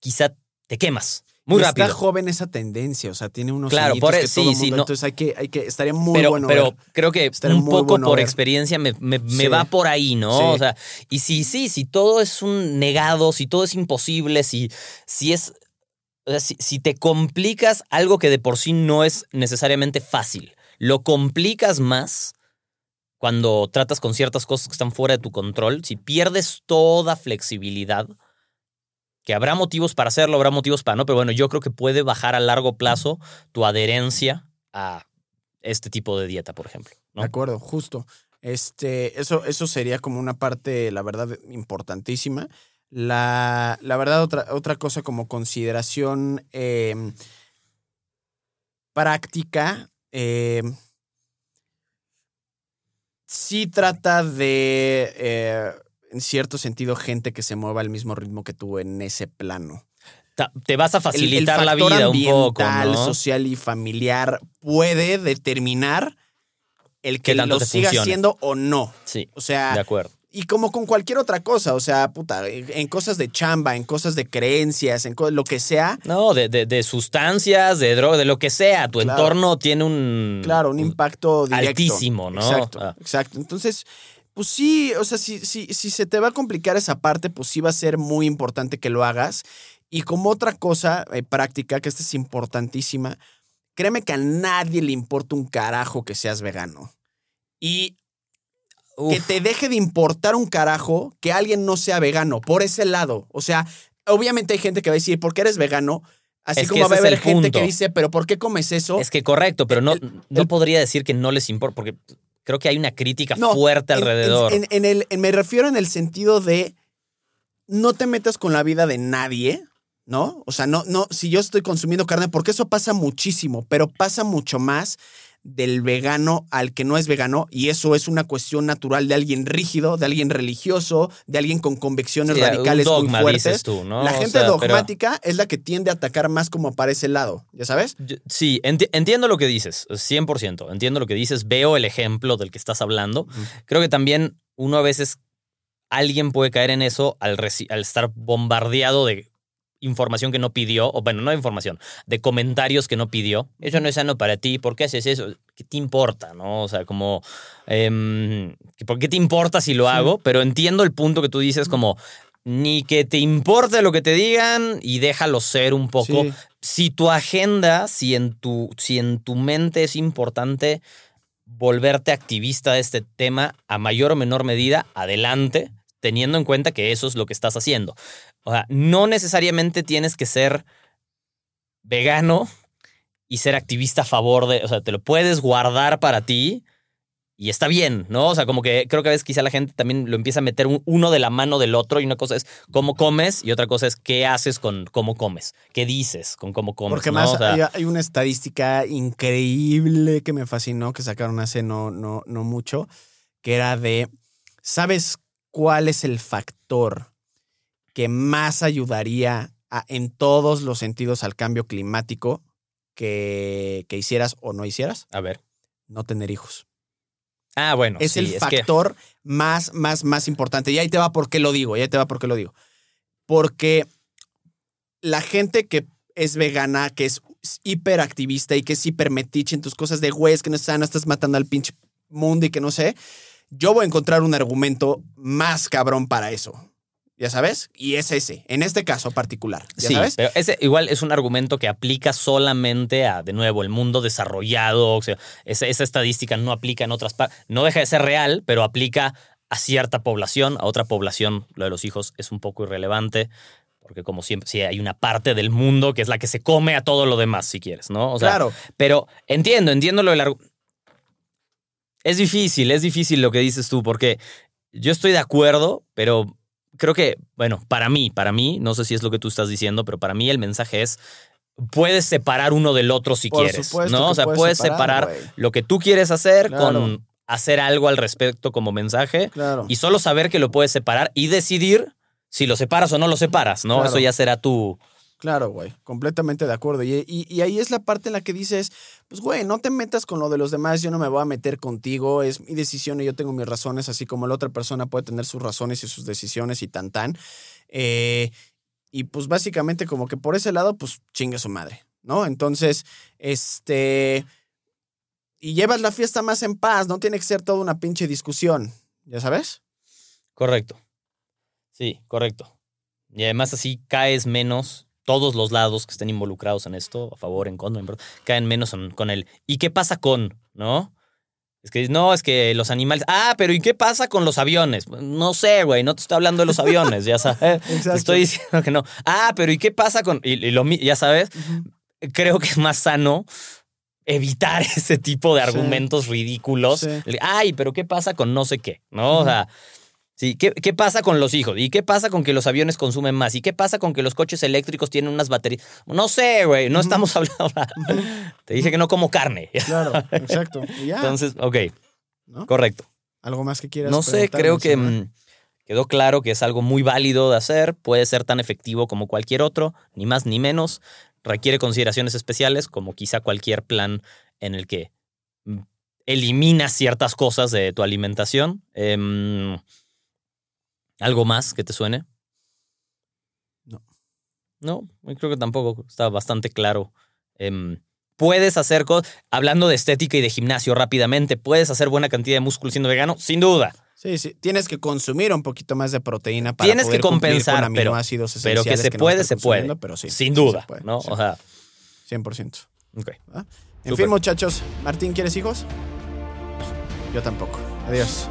quizá te quemas muy Y rápido. Está joven esa tendencia, o sea, tiene unos Claro, por que e- todo sí, sí, no. Entonces hay que, hay que, estaría muy pero, bueno pero ver. creo que Estaría un poco bueno por ver. experiencia me, me- va por ahí, ¿no? Sí. O sea, y si sí, si todo es un negado, si todo es imposible, si, si es. o sea, si, si te complicas algo que de por sí no es necesariamente fácil, lo complicas más cuando tratas con ciertas cosas que están fuera de tu control, si pierdes toda flexibilidad, que habrá motivos para hacerlo, habrá motivos para no, pero bueno, yo creo que puede bajar a largo plazo tu adherencia a este tipo de dieta, por ejemplo. ¿no? De acuerdo, justo. Este, eso, eso sería como una parte, la verdad, importantísima. La, la verdad, otra, otra cosa como consideración eh, práctica, eh, sí trata de, eh, en cierto sentido, gente que se mueva al mismo ritmo que tú en ese plano. Te vas a El- el facilitar la vida un poco, ambiental, ¿no? social y familiar puede determinar el que lo siga funcione. haciendo o no. Sí, O de sea, acuerdo. Y como con cualquier otra cosa, o sea, puta, en cosas de chamba, en cosas de creencias, en co- lo que sea, No, de, de- de sustancias, de droga, de lo que sea. Tu Claro. entorno tiene un. claro, un impacto directo. altísimo, ¿no? Exacto, Ah. exacto. Entonces, pues sí, o sea, si, si, si se te va a complicar esa parte, pues sí va a ser muy importante que lo hagas. Y como otra cosa eh, práctica, que esta es importantísima, créeme que a nadie le importa un carajo que seas vegano. Y que te deje de importar un carajo que alguien no sea vegano, por ese lado. O sea, obviamente hay gente que va a decir, ¿por qué eres vegano? Así Es como va a haber gente punto. que dice, ¿pero por qué comes eso? es que correcto, pero no, el- no el- podría decir que no les importa, porque creo que hay una crítica No, fuerte en- alrededor. En, en el, me refiero en el sentido de no te metas con la vida de nadie, ¿no? O sea, no, no, si yo estoy consumiendo carne, porque eso pasa muchísimo, pero pasa mucho más del vegano al que no es vegano, y eso es una cuestión natural de alguien rígido, de alguien religioso, de alguien con convicciones Sí, radicales dogma, muy dices fuertes. tú, ¿no? La O gente pero- dogmática es la que tiende a atacar más como para ese lado, ¿ya sabes? Yo- Sí, enti- entiendo lo que dices, 100%. Entiendo lo que dices, veo el ejemplo del que estás hablando. Creo que también uno a veces, alguien puede caer en eso al estar bombardeado de información que no pidió, o bueno, no información, de comentarios que no pidió. Eso no es sano para ti, ¿por qué haces eso? ¿Qué te importa? ¿No? O sea, como, em, ¿por qué te importa si lo Sí. hago? Pero entiendo el punto que tú dices como, ni que te importe lo que te digan y déjalo ser un poco Sí. si tu agenda, si en tu, si en tu mente es importante volverte activista de este tema a mayor o menor medida, adelante. teniendo en cuenta que eso es lo que estás haciendo. O sea, no necesariamente tienes que ser vegano y ser activista a favor de, o sea, te lo puedes guardar para ti y está bien, ¿no? O sea, como que creo que a veces quizá la gente también lo empieza a meter uno de la mano del otro y una cosa es cómo comes y otra cosa es qué haces con cómo comes, qué dices con cómo comes. Porque más hay, una estadística increíble que me fascinó, que sacaron hace no, no, no mucho, que era de, ¿sabes cuál es el factor que más ayudaría en todos los sentidos al cambio climático que, que hicieras o no hicieras? A ver. No tener hijos. Ah, bueno. Es el factor más, más, más importante. Y ahí te va por qué lo digo, y ahí te va por qué lo digo. Porque la gente que es vegana, que es hiperactivista y que es hipermetiche en tus cosas de güey, es que no estás, no estás matando al pinche mundo y que no sé, yo voy a encontrar un argumento más cabrón para eso ya sabes, y es ese, en este caso particular, ¿ya sí, sabes? Pero ese igual es un argumento que aplica solamente a, de nuevo, el mundo desarrollado, o sea, esa, estadística no aplica en otras partes, no deja de ser real, pero aplica a cierta población, a otra población, lo de los hijos es un poco irrelevante, porque como siempre, sí hay una parte del mundo que es la que se come a todo lo demás, si quieres, ¿no? O sea, claro. Pero entiendo, entiendo lo del Es difícil, es difícil lo que dices tú, porque yo estoy de acuerdo, pero creo que, bueno, para mí, para mí, no sé si es lo que tú estás diciendo, pero para mí el mensaje es, puedes separar uno del otro si quieres, ¿no? O sea, puedes separar, lo que tú quieres hacer con hacer algo al respecto como mensaje y solo saber que lo puedes separar y decidir si lo separas o no lo separas, ¿no? Eso ya será tu, Claro, güey, completamente de acuerdo. Y, ahí es la parte en la que dices, pues, güey, no te metas con lo de los demás, yo no me voy a meter contigo, es mi decisión y yo tengo mis razones, así como la otra persona puede tener sus razones y sus decisiones y tan tan. Eh, y pues básicamente como que por ese lado, pues chinga su madre, ¿no? Entonces, este... Y llevas la fiesta más en paz, no tiene que ser toda una pinche discusión, ¿ya sabes? Correcto. Sí, correcto. Y además así caes menos todos los lados que estén involucrados en esto, a favor, en contra, caen menos con el ¿y qué pasa con? ¿No? Es que no, es que los animales. Ah, pero ¿y qué pasa con los aviones? No sé, güey, no te estoy hablando de los aviones, ya [LAUGHS] sabes. Te estoy diciendo que no. Ah, pero ¿y qué pasa con.? Y, lo, ya sabes, creo que es más sano evitar [LAUGHS] ese tipo de argumentos ridículos. Ay, pero ¿qué pasa con no sé qué? ¿No? O sea. Sí, ¿Qué, ¿qué, pasa con los hijos? ¿Y qué pasa con que los aviones consumen más? ¿Y qué pasa con que los coches eléctricos tienen unas baterías? No sé, güey, no estamos [LAUGHS] hablando. Te dije que no como carne. Claro, [LAUGHS] exacto. Entonces, ok. Correcto. ¿Algo más que quieras? No sé, creo que mm, quedó claro que es algo muy válido de hacer, puede ser tan efectivo como cualquier otro, ni más ni menos. Requiere consideraciones especiales, como quizá cualquier plan en el que mm, eliminas ciertas cosas de tu alimentación. Eh, ¿Algo más que te suene? No. No, creo que tampoco. Está bastante claro. Em, puedes hacer cosas. Hablando de estética y de gimnasio rápidamente, ¿puedes hacer buena cantidad de músculo siendo vegano? Sin duda. Sí, sí. Tienes que consumir un poquito más de proteína para Tienes poder que compensar, con pero, pero que se puede, se puede. Pero sí, Sin duda, ¿no? O sea. 100%. Ok. En fin, muchachos. Martín, ¿quieres hijos? Yo tampoco. Adiós.